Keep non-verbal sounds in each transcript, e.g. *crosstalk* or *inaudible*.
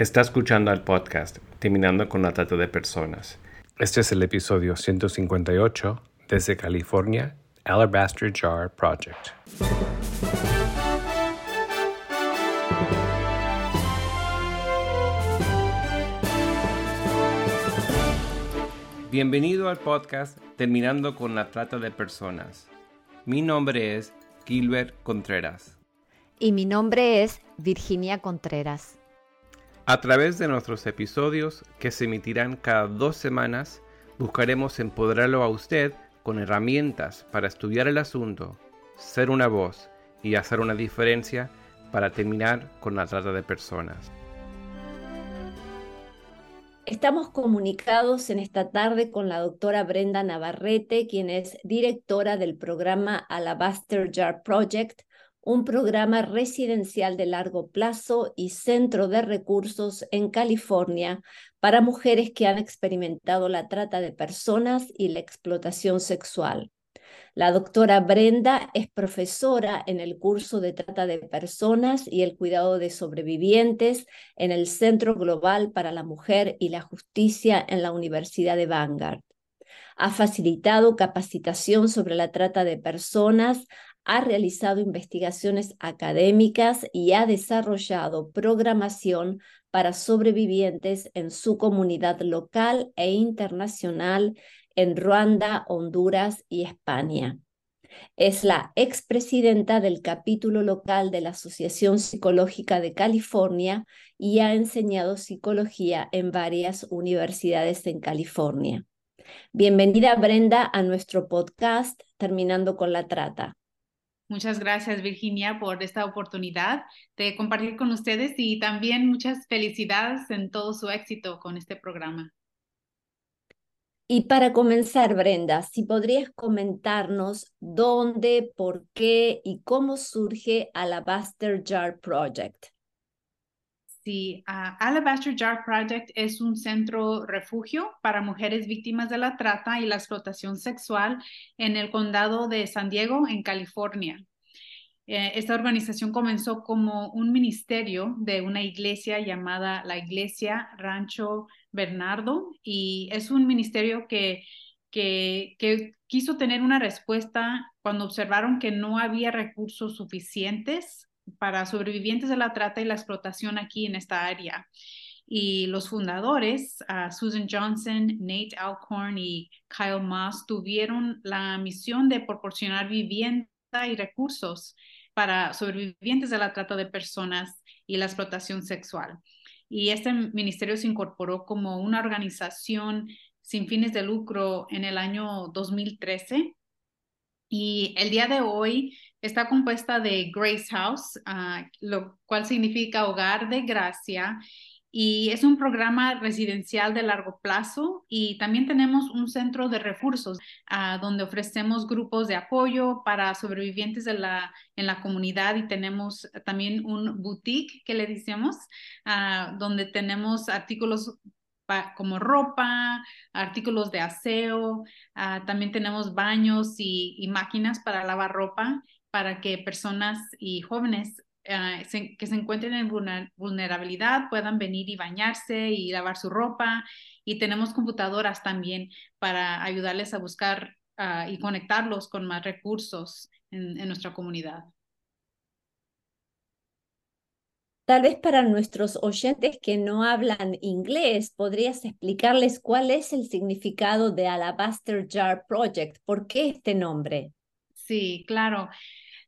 Está escuchando el podcast Terminando con la Trata de Personas. Este es el episodio 158 desde California, Alabaster Jar Project. Bienvenido al podcast Terminando con la Trata de Personas. Mi nombre es Gilbert Contreras. Y mi nombre es Virginia Contreras. A través de nuestros episodios, que se emitirán cada dos semanas, buscaremos empoderarlo a usted con herramientas para estudiar el asunto, ser una voz y hacer una diferencia para terminar con la trata de personas. Estamos comunicados en esta tarde con la doctora Brenda Navarrete, quien es directora del programa Alabaster Jar Project, un programa residencial de largo plazo y centro de recursos en California para mujeres que han experimentado la trata de personas y la explotación sexual. La doctora Brenda es profesora en el curso de trata de personas y el cuidado de sobrevivientes en el Centro Global para la Mujer y la Justicia en la Universidad de Vanguard. Ha facilitado capacitación sobre la trata de personas ha realizado investigaciones académicas y ha desarrollado programación para sobrevivientes en su comunidad local e internacional en Ruanda, Honduras y España. Es la expresidenta del capítulo local de la Asociación Psicológica de California y ha enseñado psicología en varias universidades en California. Bienvenida Brenda a nuestro podcast Terminando con la Trata. Muchas gracias, Virginia, por esta oportunidad de compartir con ustedes y también muchas felicidades en todo su éxito con este programa. Y para comenzar, Brenda, si podrías comentarnos dónde, por qué y cómo surge Alabaster Jar Project. Sí, Alabaster Jar Project es un centro refugio para mujeres víctimas de la trata y la explotación sexual en el condado de San Diego, en California. Eh, esta organización comenzó como un ministerio de una iglesia llamada la Iglesia Rancho Bernardo y es un ministerio que quiso tener una respuesta cuando observaron que no había recursos suficientes para sobrevivientes de la trata y la explotación aquí en esta área. Y los fundadores, Susan Johnson, Nate Alcorn y Kyle Moss, tuvieron la misión de proporcionar vivienda y recursos para sobrevivientes de la trata de personas y la explotación sexual. Y este ministerio se incorporó como una organización sin fines de lucro en el año 2013 y el día de hoy está compuesta de Grace House, ah, lo cual significa hogar de gracia, y es un programa residencial de largo plazo y también tenemos un centro de recursos ah, donde ofrecemos grupos de apoyo para sobrevivientes de la, en la comunidad y tenemos también un boutique que le decimos ah, donde tenemos artículos como ropa, artículos de aseo, ah, también tenemos baños y, máquinas para lavar ropa para que personas y jóvenes ah, que se encuentren en vulnerabilidad puedan venir y bañarse y lavar su ropa. Y tenemos computadoras también para ayudarles a buscar ah, y conectarlos con más recursos en nuestra comunidad. Tal vez para nuestros oyentes que no hablan inglés, podrías explicarles cuál es el significado de Alabaster Jar Project. ¿Por qué este nombre? Sí, claro.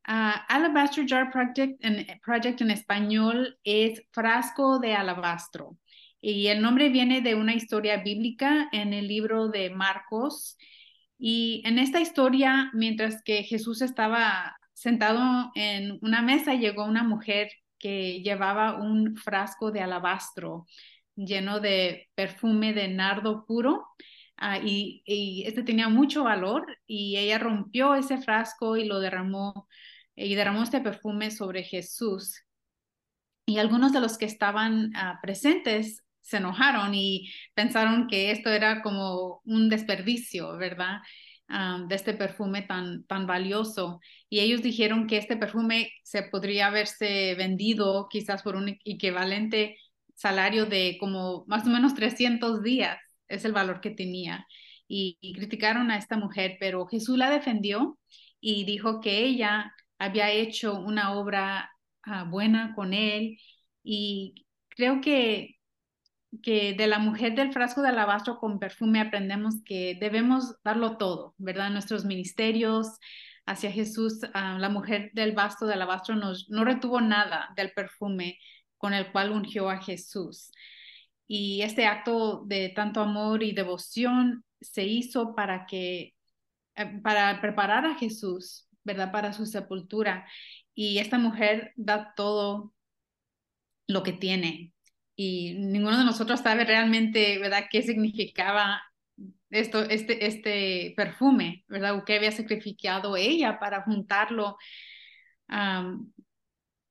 Ah, Alabaster Jar Project en, Project en español es frasco de alabastro. Y el nombre viene de una historia bíblica en el libro de Marcos. Y en esta historia, mientras que Jesús estaba sentado en una mesa, llegó una mujer que llevaba un frasco de alabastro lleno de perfume de nardo puro. Ah, y, este tenía mucho valor y ella rompió ese frasco y lo derramó y derramó este perfume sobre Jesús. Y algunos de los que estaban ah, presentes se enojaron y pensaron que esto era como un desperdicio, ¿verdad? de este perfume tan, tan valioso. Y ellos dijeron que este perfume se podría haberse vendido quizás por un equivalente salario de como más o menos 300 días, es el valor que tenía. Y, criticaron a esta mujer, pero Jesús la defendió y dijo que ella había hecho una obra ah, buena con él. Y creo que, que de la mujer del frasco de alabastro con perfume aprendemos que debemos darlo todo, ¿verdad? Nuestros ministerios, hacia Jesús, ah, la mujer del vasto de alabastro no retuvo nada del perfume con el cual ungió a Jesús. Y este acto de tanto amor y devoción se hizo para que, eh, para preparar a Jesús, ¿verdad? Para su sepultura. Y esta mujer da todo lo que tiene. Y ninguno de nosotros sabe realmente, ¿verdad?, qué significaba esto, este, este perfume, ¿verdad? O qué había sacrificado ella para juntarlo.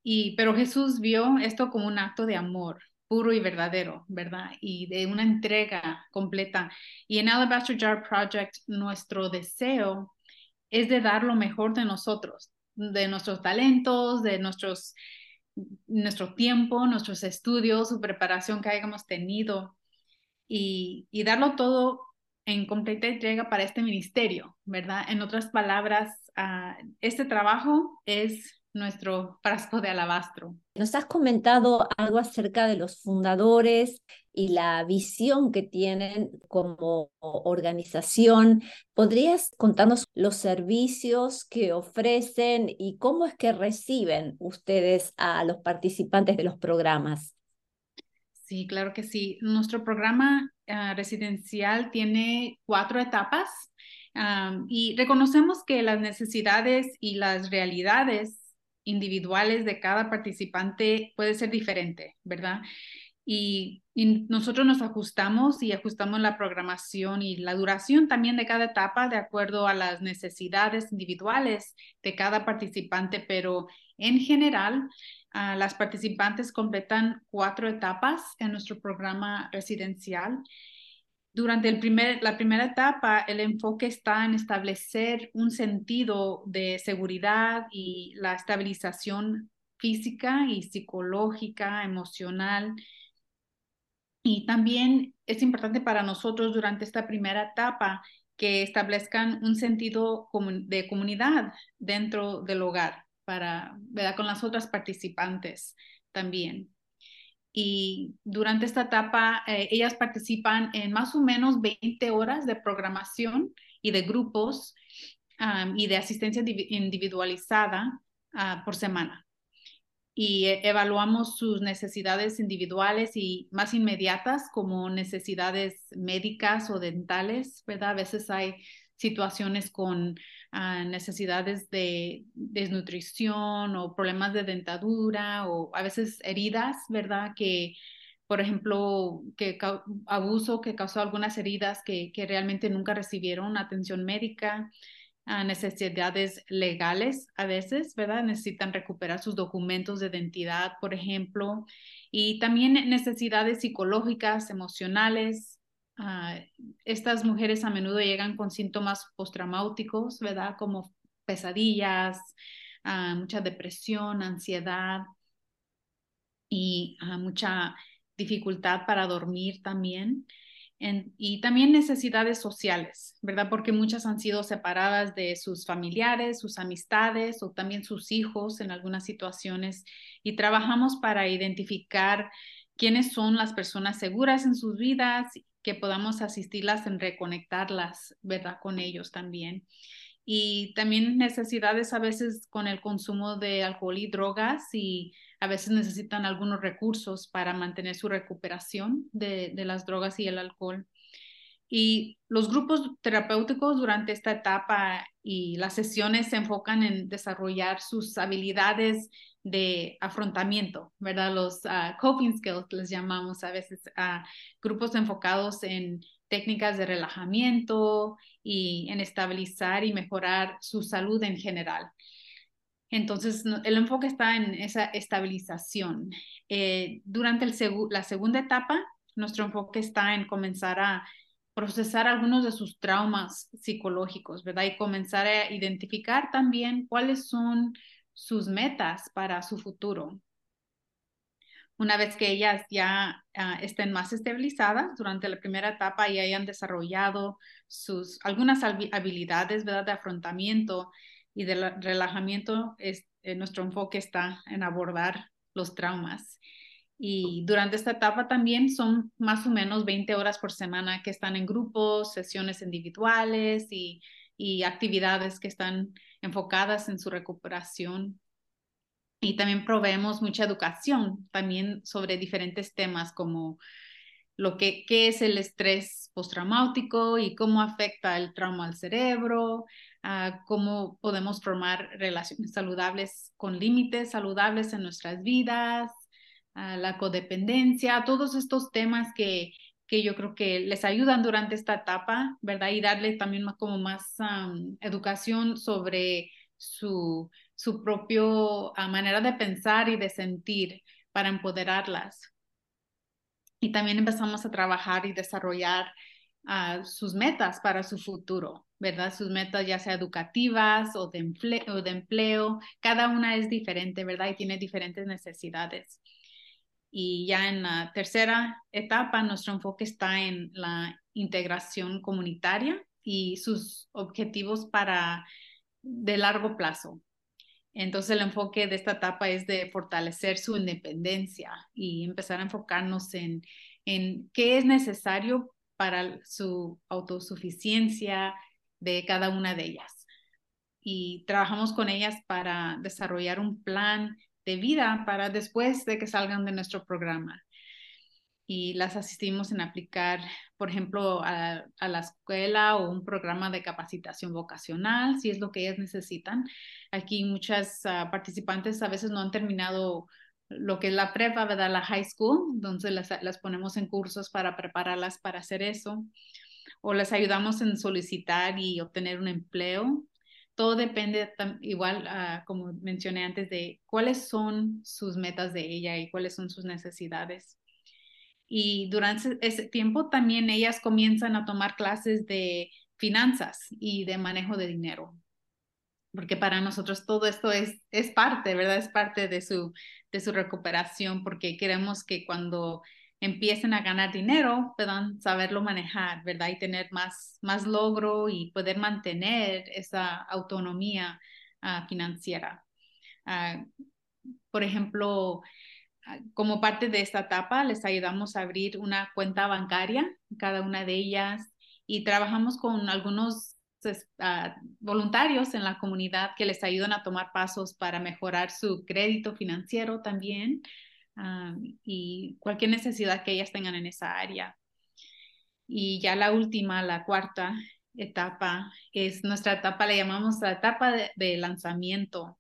y, pero Jesús vio esto como un acto de amor puro y verdadero, ¿verdad? Y de una entrega completa. Y en Alabaster Jar Project, nuestro deseo es de dar lo mejor de nosotros, de nuestros talentos, de nuestros, nuestro tiempo, nuestros estudios, su preparación que hayamos tenido y, y darlo todo en completa entrega para este ministerio, ¿verdad? En otras palabras, uh, este trabajo es nuestro frasco de alabastro. Nos has comentado algo acerca de los fundadores y la visión que tienen como organización. ¿Podrías contarnos los servicios que ofrecen y cómo es que reciben ustedes a los participantes de los programas? Sí, claro que sí. Nuestro programa ah, residencial tiene cuatro etapas y reconocemos que las necesidades y las realidades individuales de cada participante puede ser diferente, ¿verdad? Y, nosotros nos ajustamos y ajustamos la programación y la duración también de cada etapa de acuerdo a las necesidades individuales de cada participante, pero en general Ah, las participantes completan cuatro etapas en nuestro programa residencial. Durante el primer, la primera etapa, el enfoque está en establecer un sentido de seguridad y la estabilización física y psicológica, emocional. Y también es importante para nosotros durante esta primera etapa que establezcan un sentido de comunidad dentro del hogar para, ¿verdad? Con las otras participantes también. Y durante esta etapa, eh, ellas participan en más o menos 20 horas de programación y de grupos y de asistencia individualizada ah, por semana. Y e, evaluamos sus necesidades individuales y más inmediatas como necesidades médicas o dentales, ¿verdad? A veces hay situaciones con ah, necesidades de desnutrición o problemas de dentadura o a veces heridas, ¿verdad? Que, por ejemplo, que abuso que causó algunas heridas que, que realmente nunca recibieron atención médica, a necesidades legales a veces, ¿verdad? Necesitan recuperar sus documentos de identidad, por ejemplo, y también necesidades psicológicas, emocionales, Ah, estas mujeres a menudo llegan con síntomas postraumáticos, ¿verdad? Como pesadillas, ah, mucha depresión, ansiedad y ah, mucha dificultad para dormir también. y también necesidades sociales, ¿verdad? Porque muchas han sido separadas de sus familiares, sus amistades o también sus hijos en algunas situaciones. Y trabajamos para identificar quiénes son las personas seguras en sus vidas que podamos asistirlas en reconectarlas, ¿verdad? Con ellos también. Y también necesidades a veces con el consumo de alcohol y drogas y a veces necesitan algunos recursos para mantener su recuperación de, de las drogas y el alcohol. Y los grupos terapéuticos durante esta etapa y las sesiones se enfocan en desarrollar sus habilidades de afrontamiento, ¿verdad? Los uh, coping skills les llamamos a veces a grupos enfocados en técnicas de relajamiento y en estabilizar y mejorar su salud en general. Entonces, el enfoque está en esa estabilización. Eh, durante el la segunda etapa, nuestro enfoque está en comenzar a procesar algunos de sus traumas psicológicos, ¿verdad? Y comenzar a identificar también cuáles son sus metas para su futuro. una vez que ellas ya ah, estén más estabilizadas durante la primera etapa y hayan desarrollado sus algunas habilidades de afrontamiento y de relajamiento, es, eh, nuestro enfoque está en abordar los traumas. Y durante esta etapa también son más o menos 20 horas por semana que están en grupos, sesiones individuales y, y actividades que están enfocadas en su recuperación. Y también proveemos mucha educación también sobre diferentes temas como lo que qué es el estrés postraumático y cómo afecta el trauma al cerebro, uh, cómo podemos formar relaciones saludables con límites saludables en nuestras vidas, uh, la codependencia, todos estos temas que, que yo creo que les ayudan durante esta etapa, ¿verdad? Y darle también como más educación sobre su su propia ah, manera de pensar y de sentir para empoderarlas. Y también empezamos a trabajar y desarrollar ah, sus metas para su futuro, ¿verdad? Sus metas ya sea educativas o de empleo, cada una es diferente, ¿verdad? Y tiene diferentes necesidades. Y ya en la tercera etapa, nuestro enfoque está en la integración comunitaria y sus objetivos para de largo plazo, entonces el enfoque de esta etapa es de fortalecer su independencia y empezar a enfocarnos en, en qué es necesario para su autosuficiencia de cada una de ellas. Y trabajamos con ellas para desarrollar un plan de vida para después de que salgan de nuestro programa y las asistimos en aplicar, por ejemplo, a, la escuela o un programa de capacitación vocacional, si es lo que ellas necesitan. Aquí muchas ah, participantes a veces no han terminado lo que es la prepa, ¿verdad? La high school, entonces las, las ponemos en cursos para prepararlas para hacer eso. O les ayudamos en solicitar y obtener un empleo. Todo depende, igual uh, como mencioné antes, de cuáles son sus metas de ella y cuáles son sus necesidades. Y durante ese tiempo también ellas comienzan a tomar clases de finanzas y de manejo de dinero. Porque para nosotros todo esto es, es parte, ¿verdad? Es parte de su, de su recuperación, porque queremos que cuando empiecen a ganar dinero puedan saberlo manejar, ¿verdad? Y tener más, más logro y poder mantener esa autonomía uh, financiera. Uh, por ejemplo, Ah, como parte de esta etapa, les ayudamos a abrir una cuenta bancaria, cada una de ellas, y trabajamos con algunos pues, ah, voluntarios en la comunidad que les ayudan a tomar pasos para mejorar su crédito financiero también ah, y cualquier necesidad que ellas tengan en esa área. Y ya la última, la cuarta etapa, es nuestra etapa, le llamamos la etapa de lanzamiento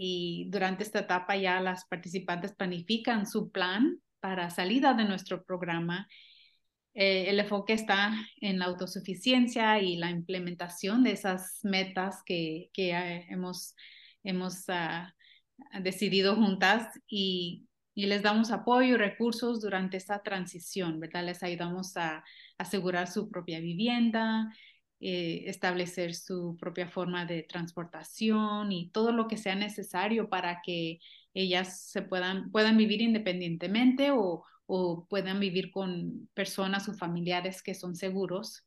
y durante esta etapa ya las participantes planifican su plan para salida de nuestro programa. Eh, el enfoque está en la autosuficiencia y la implementación de esas metas que, que eh, hemos, hemos ah, decidido juntas y, y, les damos apoyo y recursos durante esta transición, ¿verdad? Les ayudamos a asegurar su propia vivienda, eh, establecer su propia forma de transportación y todo lo que sea necesario para que ellas se puedan, puedan vivir independientemente o, o puedan vivir con personas o familiares que son seguros.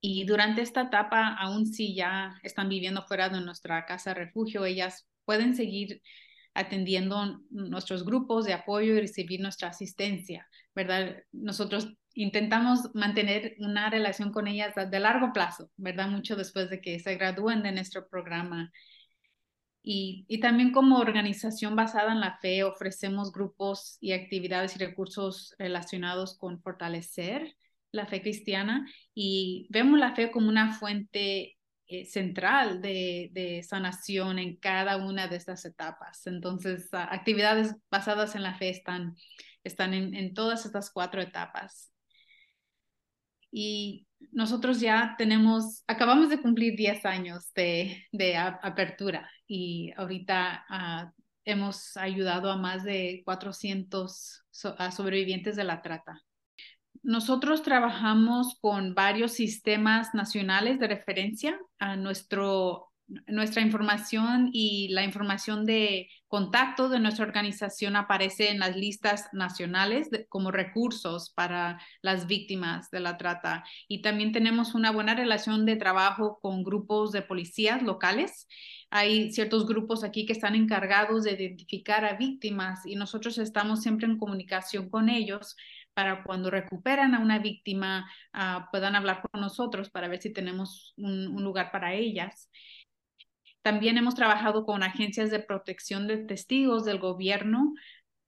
Y durante esta etapa, aún si ya están viviendo fuera de nuestra casa refugio, ellas pueden seguir atendiendo nuestros grupos de apoyo y recibir nuestra asistencia, ¿verdad? Nosotros intentamos mantener una relación con ellas de largo plazo, ¿verdad? Mucho después de que se gradúen de nuestro programa. Y, y, también como organización basada en la fe ofrecemos grupos y actividades y recursos relacionados con fortalecer la fe cristiana y vemos la fe como una fuente eh, central de, de, sanación en cada una de estas etapas. Entonces, actividades basadas en la fe están, en, todas estas cuatro etapas y nosotros ya tenemos, acabamos de cumplir 10 años de, apertura y ahorita uh, hemos ayudado a más de 400 a sobrevivientes de la trata. Nosotros trabajamos con varios sistemas nacionales de referencia. A nuestro nuestra información y la información de contacto de nuestra organización aparece en las listas nacionales como recursos para las víctimas de la trata. Y también tenemos una buena relación de trabajo con grupos de policías locales. Hay ciertos grupos aquí que están encargados de identificar a víctimas y nosotros estamos siempre en comunicación con ellos para cuando recuperan a una víctima uh, puedan hablar con nosotros para ver si tenemos un, un lugar para ellas. También hemos trabajado con agencias de protección de testigos del gobierno.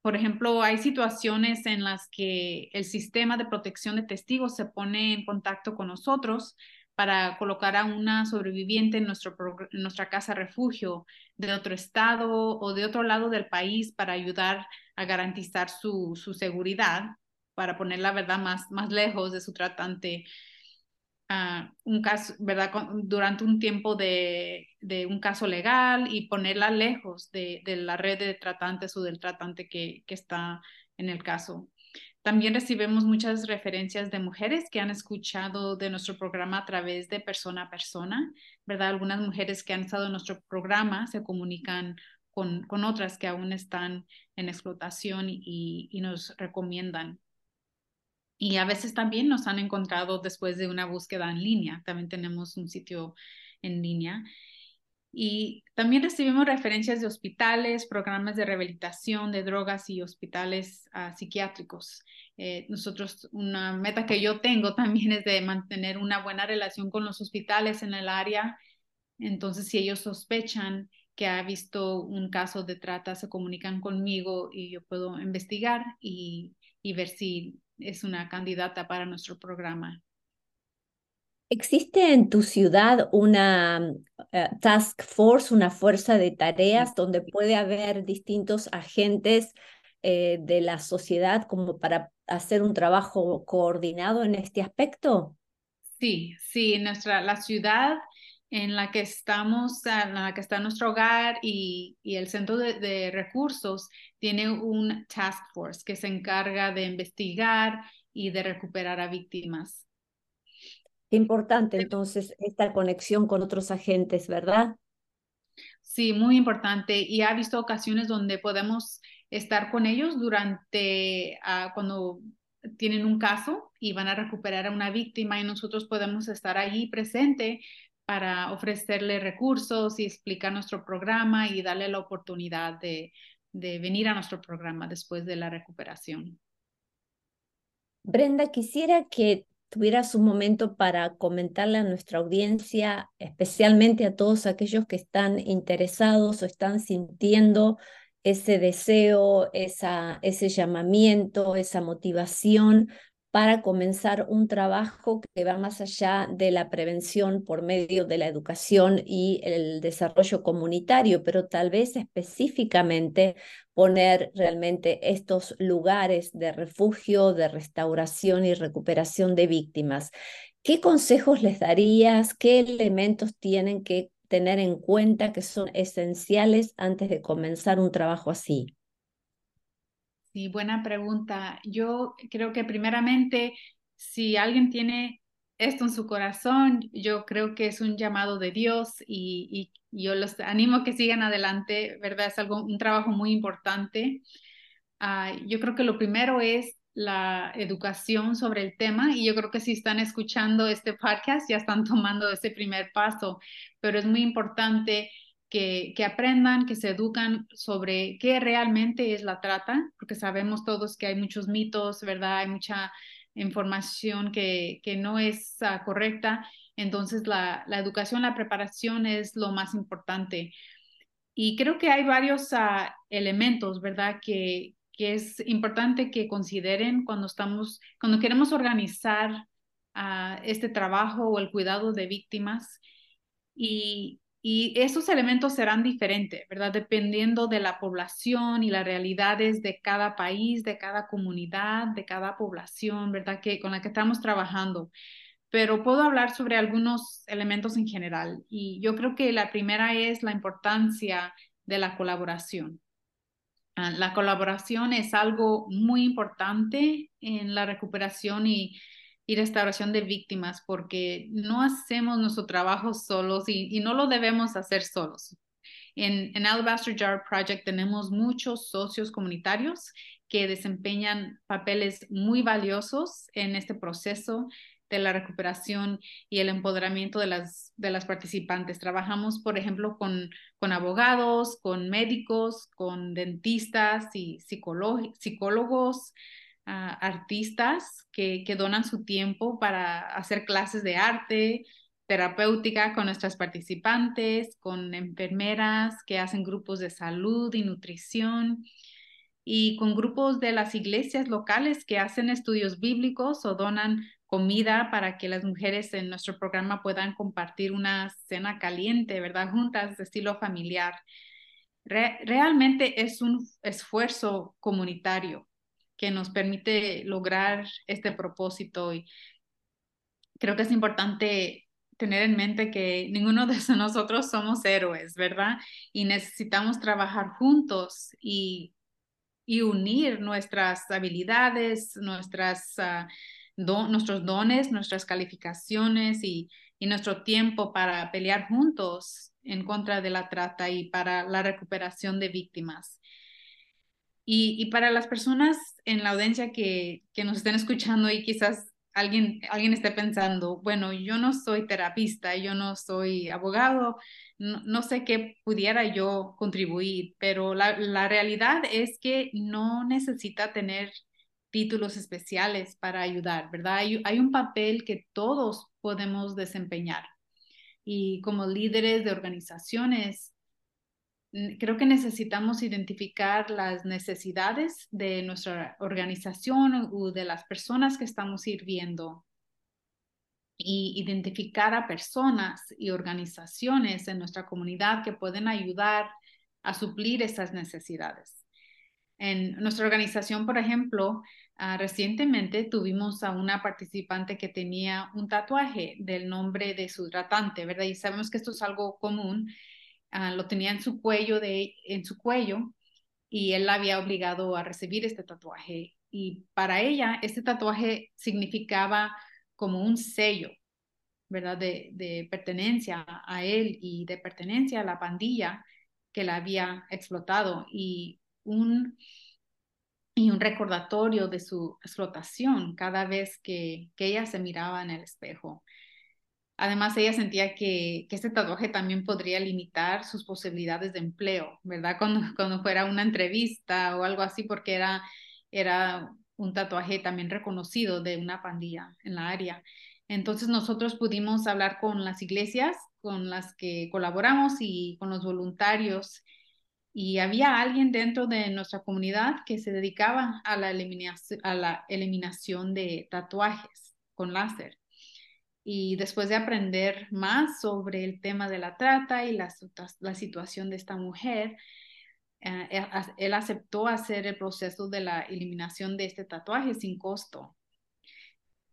Por ejemplo, hay situaciones en las que el sistema de protección de testigos se pone en contacto con nosotros para colocar a una sobreviviente en, nuestro, en nuestra casa refugio de otro estado o de otro lado del país para ayudar a garantizar su, su seguridad para poner la verdad más, más lejos de su tratante. Uh, un caso, ¿verdad? Durante un tiempo de, de, un caso legal y ponerla lejos de, de, la red de tratantes o del tratante que, que está en el caso. También recibimos muchas referencias de mujeres que han escuchado de nuestro programa a través de persona a persona, ¿verdad? Algunas mujeres que han estado en nuestro programa se comunican con, con otras que aún están en explotación y, y nos recomiendan y a veces también nos han encontrado después de una búsqueda en línea. También tenemos un sitio en línea. Y también recibimos referencias de hospitales, programas de rehabilitación de drogas y hospitales uh, psiquiátricos. Eh, nosotros, una meta que yo tengo *laughs* también es de mantener una buena relación con los hospitales en el área. Entonces, si ellos sospechan que ha visto un caso de trata, se comunican conmigo y yo puedo investigar y, y ver si es una candidata para nuestro programa. ¿Existe en tu ciudad una uh, task force, una fuerza de tareas donde puede haber distintos agentes eh, de la sociedad como para hacer un trabajo coordinado en este aspecto? Sí, sí, nuestra la ciudad en la que estamos, en la que está nuestro hogar y, y el centro de, de, recursos tiene un task force que se encarga de investigar y de recuperar a víctimas. Importante entonces esta conexión con otros agentes, ¿verdad? Sí, muy importante. Y ha visto ocasiones donde podemos estar con ellos durante uh, cuando tienen un caso y van a recuperar a una víctima y nosotros podemos estar ahí presente para ofrecerle recursos y explicar nuestro programa y darle la oportunidad de, venir a nuestro programa después de la recuperación. Brenda, quisiera que tuvieras un momento para comentarle a nuestra audiencia, especialmente a todos aquellos que están interesados o están sintiendo ese deseo, ese llamamiento, esa motivación para comenzar un trabajo que va más allá de la prevención por medio de la educación y el desarrollo comunitario, pero tal vez específicamente poner realmente estos lugares de refugio, de restauración y recuperación de víctimas. ¿Qué consejos les darías? ¿Qué elementos tienen que tener en cuenta que son esenciales antes de comenzar un trabajo así? Sí, buena pregunta. Yo creo que primeramente, si alguien tiene esto en su corazón, yo creo que es un llamado de Dios y, yo los animo a que sigan adelante, ¿verdad? Es algo, un trabajo muy importante. Uh, yo creo que lo primero es la educación sobre el tema y yo creo que si están escuchando este podcast ya están *laughs* tomando ese primer paso, pero es muy importante que, aprendan, que se educan sobre qué realmente es la trata, porque sabemos todos que hay muchos mitos, ¿verdad? Hay mucha información que, que no es uh, correcta. Entonces, la, la, educación, la preparación es lo más importante. Y creo que hay varios uh, elementos, ¿verdad? Que, que es importante que consideren cuando estamos, cuando queremos organizar uh, este trabajo o el cuidado de víctimas. Y, y esos elementos serán diferentes, ¿verdad? Dependiendo de la población y las realidades de cada país, de cada comunidad, de cada población, ¿verdad? Que con la que estamos trabajando. Pero puedo hablar sobre algunos elementos en general. Y yo creo que la primera es la importancia de la colaboración. Ah, la colaboración es algo muy importante en la recuperación y y restauración de víctimas, porque no hacemos nuestro trabajo solos y, no lo debemos hacer solos. En, en Alabaster Jar Project tenemos muchos socios comunitarios que desempeñan papeles muy valiosos en este proceso de la recuperación y el empoderamiento de las, de las participantes. Trabajamos, por ejemplo, con, con abogados, con médicos, con dentistas y psicólogos, artistas que, que donan su tiempo para hacer clases de arte, terapéutica con nuestras participantes, con enfermeras que hacen grupos de salud y nutrición y con grupos de las iglesias locales que hacen estudios bíblicos o donan comida para que las mujeres en nuestro programa puedan compartir una cena caliente, ¿verdad? Juntas de estilo familiar. realmente es un esfuerzo comunitario que nos permite lograr este propósito y creo que es importante tener en mente que ninguno de *laughs* nosotros somos héroes, ¿verdad? Y necesitamos trabajar juntos y, y unir nuestras habilidades, nuestras... Uh, nuestros dones, nuestras calificaciones y, nuestro tiempo para pelear juntos en contra de la trata y para la recuperación de víctimas. Y, para las personas en la audiencia que, nos estén escuchando y quizás alguien, alguien esté pensando, bueno, yo no soy terapista, yo no soy abogado, no, sé qué pudiera yo contribuir, pero la, la realidad es que no necesita tener títulos especiales para ayudar, ¿verdad? Hay, un papel que todos podemos desempeñar. Y como líderes de organizaciones, creo que necesitamos identificar las necesidades de nuestra organización o de las personas que estamos sirviendo y identificar a personas y organizaciones en nuestra comunidad que pueden ayudar a suplir esas necesidades. En nuestra organización, por ejemplo, ah, recientemente tuvimos a una participante que tenía un tatuaje del nombre de su tratante, ¿verdad? Y sabemos que esto es algo común. Ah, lo tenía en su cuello, de, en su cuello, y él la había obligado a recibir este tatuaje. Y para ella, este tatuaje significaba como un sello, ¿verdad? De, de pertenencia a él y de pertenencia a la pandilla que la había explotado. Y un, y un recordatorio de su explotación cada vez que, que ella se miraba en el espejo. Además, ella sentía que, que, este tatuaje también podría limitar sus posibilidades de empleo, ¿verdad? *laughs* Cuando, fuera una entrevista o algo así, porque era, era un tatuaje también reconocido de una pandilla en la área. Entonces nosotros pudimos hablar con las iglesias con las que colaboramos y con los voluntarios y había alguien dentro de nuestra comunidad que se dedicaba a la eliminación de tatuajes con láser. Y después de aprender más sobre el tema de la trata y la, situación de esta mujer, eh, eh, él aceptó hacer el proceso de la eliminación de este tatuaje sin costo.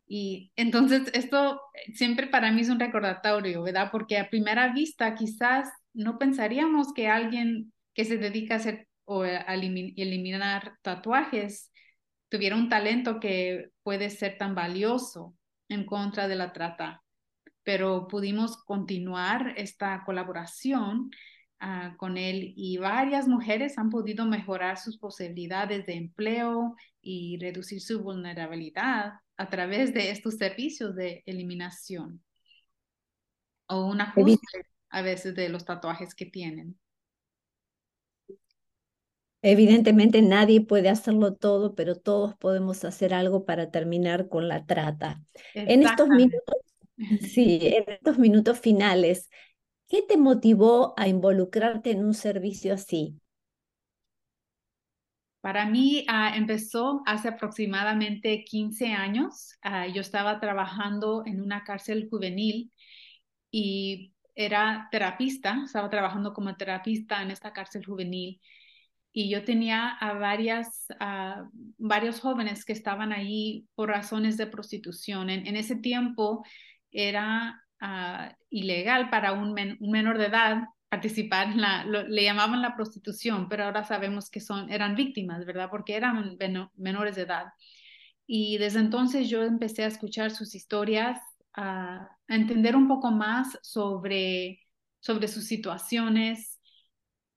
Y entonces esto siempre para mí es un recordatorio, ¿verdad? Porque a primera vista quizás no pensaríamos que alguien que se dedica a hacer o a eliminar tatuajes tuviera un talento que puede ser tan valioso en contra de la trata. Pero pudimos continuar esta colaboración ah, con él y varias mujeres han podido mejorar sus posibilidades de empleo y reducir su vulnerabilidad a través de estos servicios de eliminación o un ajuste a veces de los tatuajes que tienen. Evidentemente nadie puede hacerlo todo, pero todos podemos hacer algo para terminar con la trata. En estos minutos, sí, en estos minutos finales, ¿qué te motivó a involucrarte en un servicio así? Para mí ah, empezó hace aproximadamente 15 años. Ah, yo estaba trabajando en una cárcel juvenil y era terapista, estaba trabajando como terapista en esta cárcel juvenil y yo tenía a varias, varios jóvenes que estaban ahí por razones de prostitución. En, ese tiempo era ah, ilegal para un, menor de edad participar en la, le llamaban la prostitución, pero ahora sabemos que son, eran víctimas, ¿verdad? Porque eran menores de edad. Y desde entonces yo empecé a escuchar sus historias, a, entender un poco más sobre, sobre sus situaciones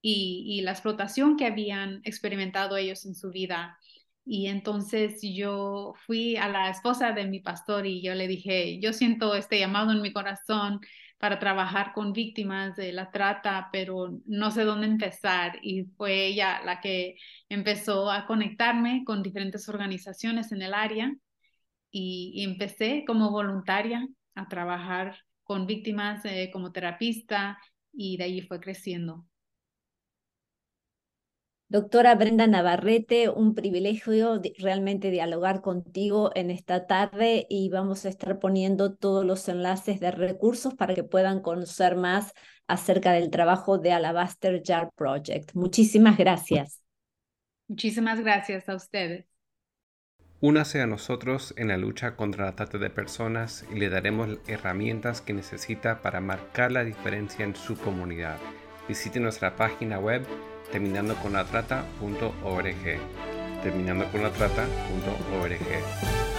y, la explotación que habían experimentado ellos en su vida. Y entonces yo fui a la esposa de mi pastor y yo le dije, yo siento este llamado en mi corazón para trabajar con víctimas de la trata, pero no sé dónde empezar. Y fue ella la que empezó a conectarme con diferentes organizaciones en el área y, empecé como voluntaria a trabajar con víctimas eh, como terapista y de allí fue creciendo. Doctora Brenda Navarrete, un privilegio realmente dialogar contigo en esta tarde y vamos a estar poniendo todos los enlaces de recursos para que puedan conocer más acerca del trabajo de Alabaster Jar Project. Muchísimas gracias. Muchísimas gracias a ustedes. Únase a nosotros en la lucha contra la trata de personas y le daremos herramientas que necesita para marcar la diferencia en su comunidad. Visite nuestra página web terminando con la trata.org. Terminando con la trata.org.